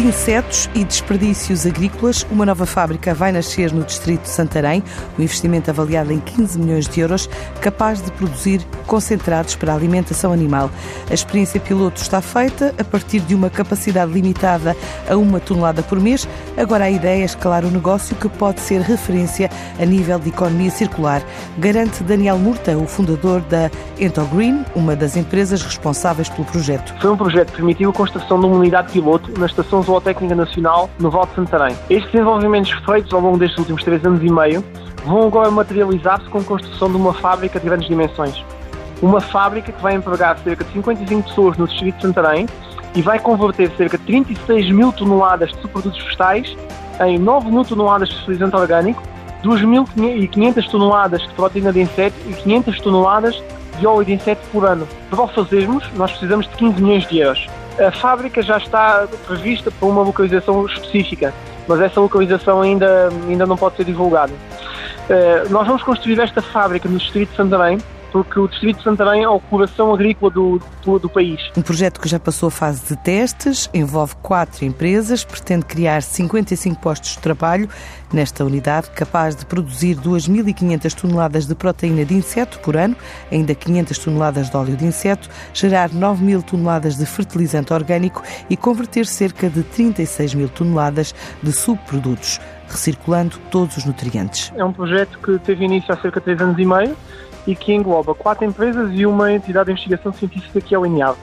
de insetos e desperdícios agrícolas, uma nova fábrica vai nascer no distrito de Santarém, um investimento avaliado em 15 milhões de euros, capaz de produzir concentrados para a alimentação animal. A experiência piloto está feita a partir de uma capacidade limitada a uma tonelada por mês. Agora a ideia é escalar o negócio que pode ser referência a nível de economia circular, garante Daniel Murta, o fundador da Entogreen, uma das empresas responsáveis pelo projeto. Foi um projeto que permitiu a construção de uma unidade piloto na Estação Zootécnica Nacional no Val de Santarém. Estes desenvolvimentos feitos ao longo destes últimos três anos e meio vão agora materializar-se com a construção de uma fábrica de grandes dimensões. Uma fábrica que vai empregar cerca de 55 pessoas no distrito de Santarém e vai converter cerca de 36 mil toneladas de subprodutos vegetais em 9 mil toneladas de fertilizante orgânico, 2.500 toneladas de proteína de inseto e 500 toneladas de óleo de inseto por ano. Para o fazermos, nós precisamos de 15 milhões de euros. A fábrica já está prevista para uma localização específica, mas essa localização ainda, ainda não pode ser divulgada. Uh, nós vamos construir esta fábrica no distrito de Santarém, porque o Distrito de Santarém é o coração agrícola do, do, do, país. Um projeto que já passou a fase de testes, envolve quatro empresas, pretende criar 55 postos de trabalho nesta unidade, capaz de produzir 2.500 toneladas de proteína de inseto por ano, ainda 500 toneladas de óleo de inseto, gerar 9.000 toneladas de fertilizante orgânico e converter cerca de 36 mil toneladas de subprodutos, recirculando todos os nutrientes. É um projeto que teve início há cerca de 3 anos e meio e que engloba quatro empresas e uma entidade de investigação científica que é o INEAV.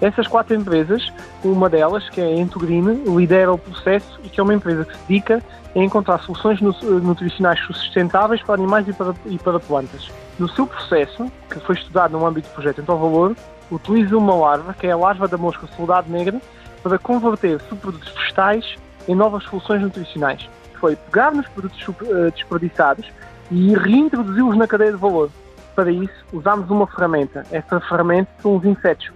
Essas quatro empresas, uma delas, que é a Entogreen, lidera o processo e que é uma empresa que se dedica a encontrar soluções nutricionais sustentáveis para animais e para, e para plantas. No seu processo, que foi estudado no âmbito do projeto Então Valor, utiliza uma larva, que é a larva da mosca soldado negra, para converter subprodutos vegetais em novas soluções nutricionais. Foi pegar nos produtos eh, desperdiçados e reintroduzi-los na cadeia de valor para isso, usamos uma ferramenta. Essa ferramenta são os insetos,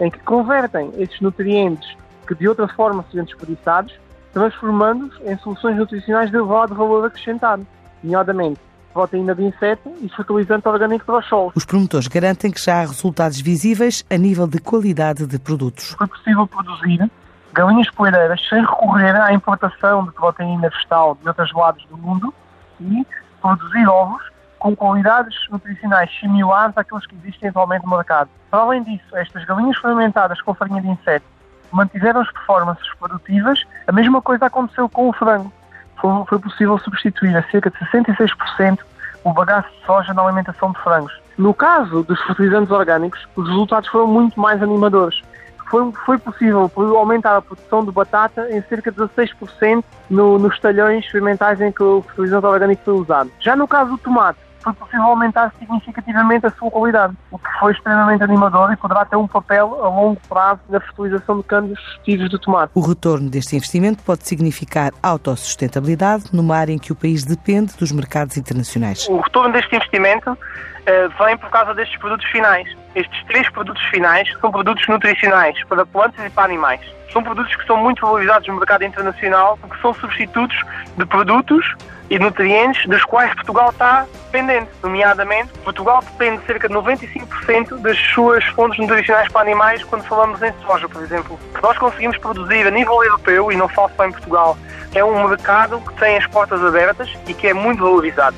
em que convertem esses nutrientes que de outra forma seriam desperdiçados, transformando-os em soluções nutricionais de elevado valor acrescentado, nomeadamente proteína de inseto e fertilizante orgânico para os solos. Os promotores garantem que já há resultados visíveis a nível de qualidade de produtos. Foi possível produzir galinhas poeireiras sem recorrer à importação de proteína vegetal de outros lados do mundo e produzir ovos com qualidades nutricionais similares àqueles que existem atualmente no mercado. Para além disso, estas galinhas fermentadas com farinha de inseto mantiveram as performances produtivas, a mesma coisa aconteceu com o frango. Foi, possível substituir a cerca de 66% o bagaço de soja na alimentação de frangos. No caso dos fertilizantes orgânicos, os resultados foram muito mais animadores. Foi, foi possível aumentar a produção de batata em cerca de 16% no, nos talhões experimentais em que o fertilizante orgânico foi usado. Já no caso do tomate, foi possível aumentar significativamente a sua qualidade, o que foi extremamente animador e poderá ter um papel a longo prazo na fertilização de campos festivos de tomate. O retorno deste investimento pode significar autossustentabilidade numa área em que o país depende dos mercados internacionais. O retorno deste investimento uh, vem por causa destes produtos finais. Estes três produtos finais são produtos nutricionais para plantas e para animais. São produtos que são muito valorizados no mercado internacional porque são substitutos de produtos e nutrientes dos quais Portugal está dependente. Nomeadamente, Portugal depende de cerca de 95% das suas fontes nutricionais para animais quando falamos em soja, por exemplo. Nós conseguimos produzir a nível europeu, e não falo só em Portugal, é um mercado que tem as portas abertas e que é muito valorizado.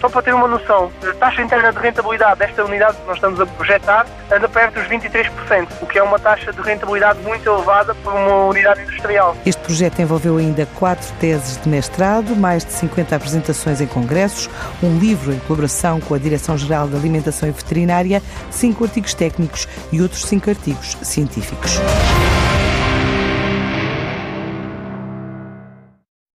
Só para ter uma noção, a taxa interna de rentabilidade desta unidade que nós estamos a projetar anda perto dos 23%, o que é uma taxa de rentabilidade muito elevada para uma unidade industrial. Este projeto envolveu ainda quatro teses de mestrado, mais de 50 apresentações em congressos, um livro em colaboração com a Direção-Geral de Alimentação e Veterinária, cinco artigos técnicos e outros cinco artigos científicos.